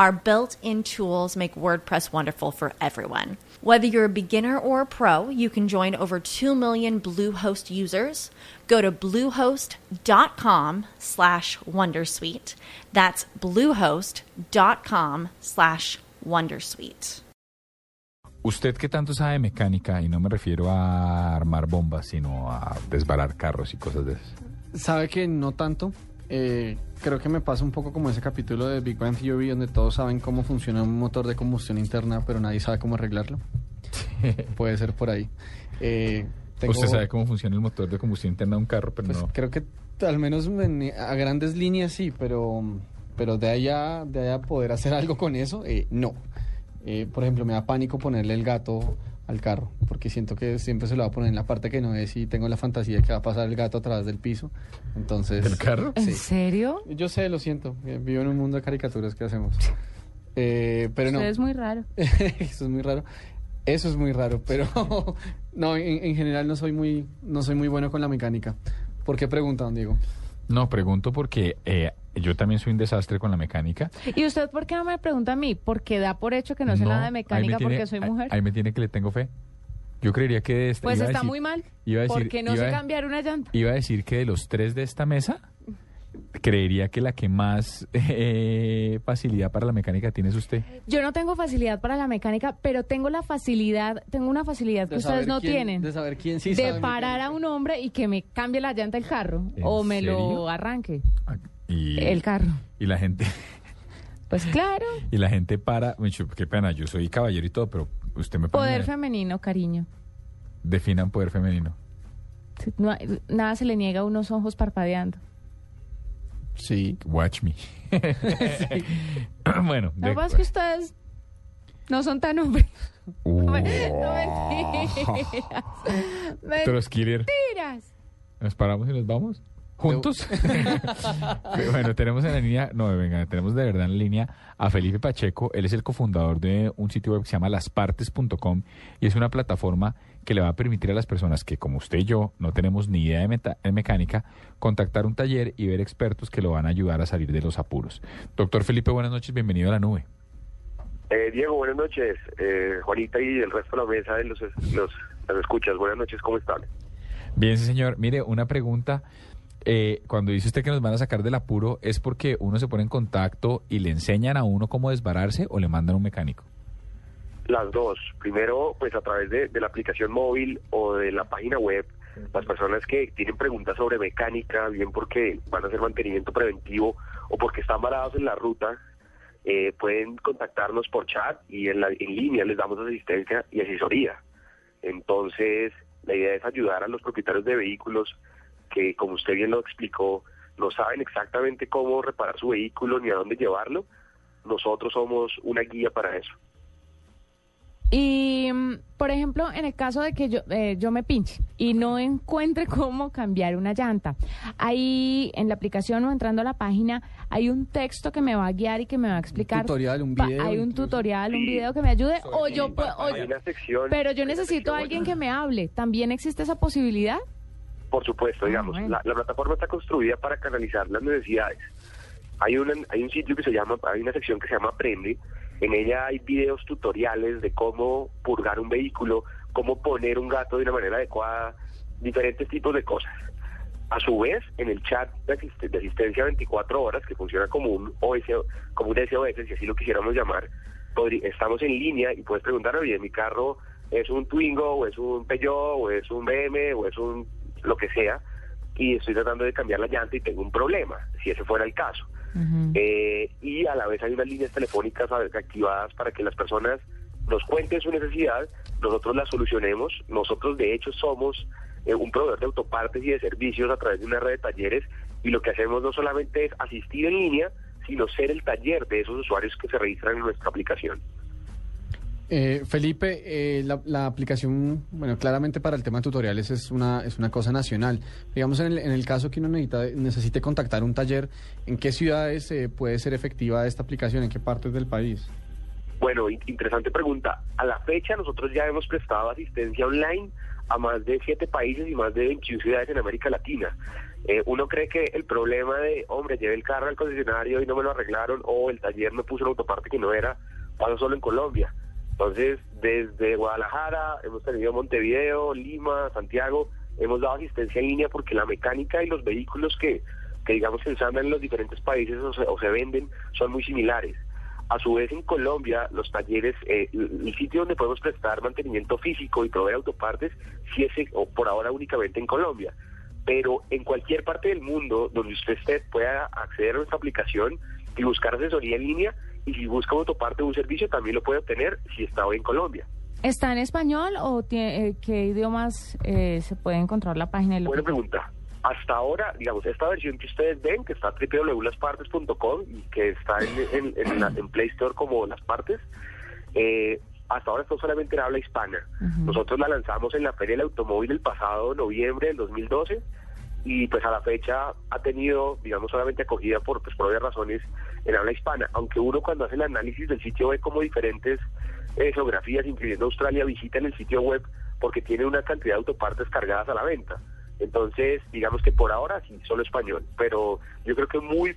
Our built in tools make WordPress wonderful for everyone. Whether you're a beginner or a pro, you can join over 2 million Bluehost users. Go to bluehost.com slash wondersuite. That's bluehost.com slash wondersuite. ¿Usted qué tanto sabe mecánica? Y no me refiero a armar bombas, sino a desbarar carros y cosas de esas. Sabe que no tanto. Eh, creo que me pasa un poco como ese capítulo de Big Bang Theory donde todos saben cómo funciona un motor de combustión interna, pero nadie sabe cómo arreglarlo. Puede ser por ahí. Eh, tengo- Usted sabe cómo funciona el motor de combustión interna de un carro, pero pues, no. Creo que al menos en- a grandes líneas sí, pero, pero de allá de allá poder hacer algo con eso, eh, no. Eh, por ejemplo, me da pánico ponerle el gato al carro, porque siento que siempre se lo va a poner en la parte que no es y tengo la fantasía de que va a pasar el gato a través del piso. Entonces, ¿Del carro? ¿En Sí. serio? Yo sé, lo siento. eh, Vivo en un mundo de caricaturas que hacemos. Eh, pero no. Usted es muy raro. Eso es muy raro. Eso es muy raro, pero no, en, en general no soy muy, no soy muy bueno con la mecánica. ¿Por qué preguntan, Diego? No, pregunto porque eh, yo también soy un desastre con la mecánica. ¿Y usted por qué no me pregunta a mí? Porque da por hecho que no sé nada de ahí me mecánica tiene- porque soy ahí- mujer. Ahí me tiene que le tengo fe. Yo creería que de esta, pues iba a está decir- muy mal. iba a decir- porque no iba sé cambiar una llanta. Iba a decir que de los tres de esta mesa, creería que la que más eh, facilidad para la mecánica tiene es usted. Yo no tengo facilidad para la mecánica, pero tengo la facilidad, tengo una facilidad que De ustedes no quién- tienen. De saber quién sí de sabe parar a un hombre y que me cambie la llanta del carro ¿En o me serio? lo arranque Y, el carro. y la gente Pues claro, y la gente para, qué pena, yo soy caballero y todo, pero usted me pone poder femenino, cariño. definan poder femenino. No nada se le niega a unos ojos parpadeando. Sí. Watch me. bueno, Lo que pasa es que ustedes no son tan hombres. Uh, No mentiras. Pero Skiller, Mentiras. ¿nos paramos y nos vamos? ¿Juntos? bueno, tenemos en la línea, no, venga, tenemos de verdad en la línea a Felipe Pacheco. Él es el cofundador de un sitio web que se llama laspartes.com y es una plataforma que le va a permitir a las personas que, como usted y yo, no tenemos ni idea de, meta- de mecánica, contactar un taller y ver expertos que lo van a ayudar a salir de los apuros. Doctor Felipe, buenas noches, bienvenido a la nube. Eh, Diego, buenas noches. Eh, Juanita y el resto de la mesa de los, los, las escuchas. Buenas noches, ¿cómo están? Bien, sí, señor. Mire, una pregunta. Eh, cuando dice usted que nos van a sacar del apuro, ¿es porque uno se pone en contacto y le enseñan a uno cómo desbararse o le mandan un mecánico? Las dos. Primero, pues a través de, de la aplicación móvil o de la página web, las personas que tienen preguntas sobre mecánica, bien porque van a hacer mantenimiento preventivo o porque están varados en la ruta, eh, pueden contactarnos por chat y en, la, en línea les damos asistencia y asesoría. Entonces, la idea es ayudar a los propietarios de vehículos que, como usted bien lo explicó, no saben exactamente cómo reparar su vehículo ni a dónde llevarlo. Nosotros somos una guía para eso. Y, mm, por ejemplo, en el caso de que yo, eh, yo me pinche y no encuentre cómo cambiar una llanta, ahí en la aplicación o entrando a la página hay un texto que me va a guiar y que me va a explicar. tutorial, un video Hay un incluso. tutorial, un video que me ayude o yo o pero yo necesito a alguien que me hable. ¿También existe esa posibilidad? Por supuesto, Ah, digamos, bueno. la, la plataforma está construida para canalizar las necesidades. Hay, una, hay un sitio que se llama, hay una sección que se llama Aprende. En ella hay videos tutoriales de cómo purgar un vehículo, cómo poner un gato de una manera adecuada, diferentes tipos de cosas. A su vez, en el chat de, de asistencia 24 horas, que funciona como un OS, como un SOS, si así lo quisiéramos llamar, estamos en línea y puedes preguntar, oye, mi carro es un Twingo, o es un Peugeot, o es un BM, o es un lo que sea, y estoy tratando de cambiar la llanta y tengo un problema, si ese fuera el caso. Eh, y a la vez hay unas líneas telefónicas activadas para que las personas nos cuenten su necesidad, nosotros la solucionemos. Nosotros de hecho somos eh, un proveedor de autopartes y de servicios a través de una red de talleres y lo que hacemos no solamente es asistir en línea, sino ser el taller de esos usuarios que se registran en nuestra aplicación. Eh, Felipe, eh, la, la, aplicación, bueno, claramente para el tema de tutoriales es una, es una cosa nacional. Digamos, en el, en el caso que uno necesite contactar un taller, ¿en qué ciudades eh, puede ser efectiva esta aplicación? ¿En qué partes del país? Bueno, interesante pregunta. A la fecha nosotros ya hemos prestado asistencia online a más de siete países y más de 21 ciudades en América Latina. Eh, uno cree que el problema de, hombre, llevé el carro al concesionario y no me lo arreglaron, o el taller me puso una autoparte que no era, pasa solo en Colombia. Entonces, desde Guadalajara, hemos tenido Montevideo, Lima, Santiago, hemos dado asistencia en línea porque la mecánica y los vehículos que, que digamos se ensamblan en los diferentes países o se, o se venden son muy similares. A su vez, en Colombia, los talleres, eh, el sitio donde podemos prestar mantenimiento físico y proveer autopartes, sí es o por ahora únicamente en Colombia. Pero en cualquier parte del mundo donde usted esté, pueda acceder a nuestra aplicación y buscar asesoría en línea, y si busca autoparte un servicio, también lo puede obtener si está hoy en Colombia. ¿Está en español o tiene, eh, qué idiomas eh, se puede encontrar la página? De Buena pregunta. Hasta ahora, digamos, esta versión que ustedes ven, que está www.laspartes.com y que está en, en, en, en, Play Store como Las Partes, eh, hasta ahora está solamente en habla hispana. Uh -huh. Nosotros la lanzamos en la Feria del Automóvil el pasado noviembre del 2012 y pues a la fecha ha tenido, digamos, solamente acogida por, pues, por obvias razones en habla hispana, aunque uno cuando hace el análisis del sitio ve como diferentes eh, geografías, incluyendo Australia, visitan el sitio web porque tiene una cantidad de autopartes cargadas a la venta. Entonces, digamos que por ahora sí, solo español, pero yo creo que muy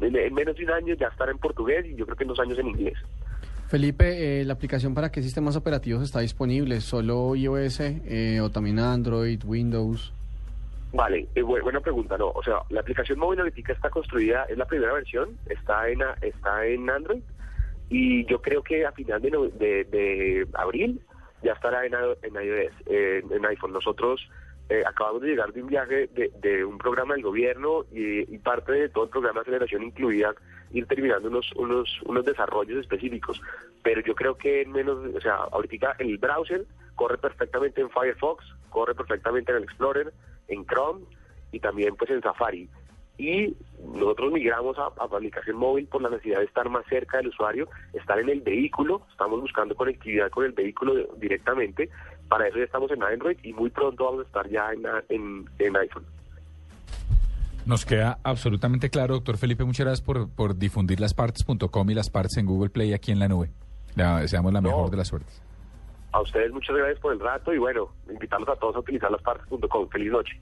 en, en menos de un año ya estará en portugués y yo creo que en dos años en inglés. Felipe, eh, ¿la aplicación para qué sistemas operativos está disponible? ¿Solo iOS eh, o también Android, Windows? Vale, eh, buena pregunta, no. O sea, la aplicación móvil ahorita está construida, es la primera versión, está en está en Android y yo creo que a final de, de, de abril ya estará en, en iOS, en iPhone. Nosotros eh, acabamos de llegar de un viaje de, de un programa del gobierno y, y, parte de todo el programa de aceleración incluía ir terminando unos, unos, unos desarrollos específicos. Pero yo creo que en menos, o sea, ahorita el browser corre perfectamente en Firefox, corre perfectamente en el Explorer, en Chrome y también pues en Safari. Y nosotros migramos a, a, aplicación móvil por la necesidad de estar más cerca del usuario, estar en el vehículo, estamos buscando conectividad con el vehículo directamente, para eso ya estamos en Android y muy pronto vamos a estar ya en, en, en iPhone. Nos queda absolutamente claro, doctor Felipe, muchas gracias por, por difundir las partes.com y las partes en Google Play aquí en la nube. Le deseamos la mejor no. de las suertes. A ustedes muchas gracias por el rato y bueno, invitarlos a todos a utilizar las partes.com. Feliz noche.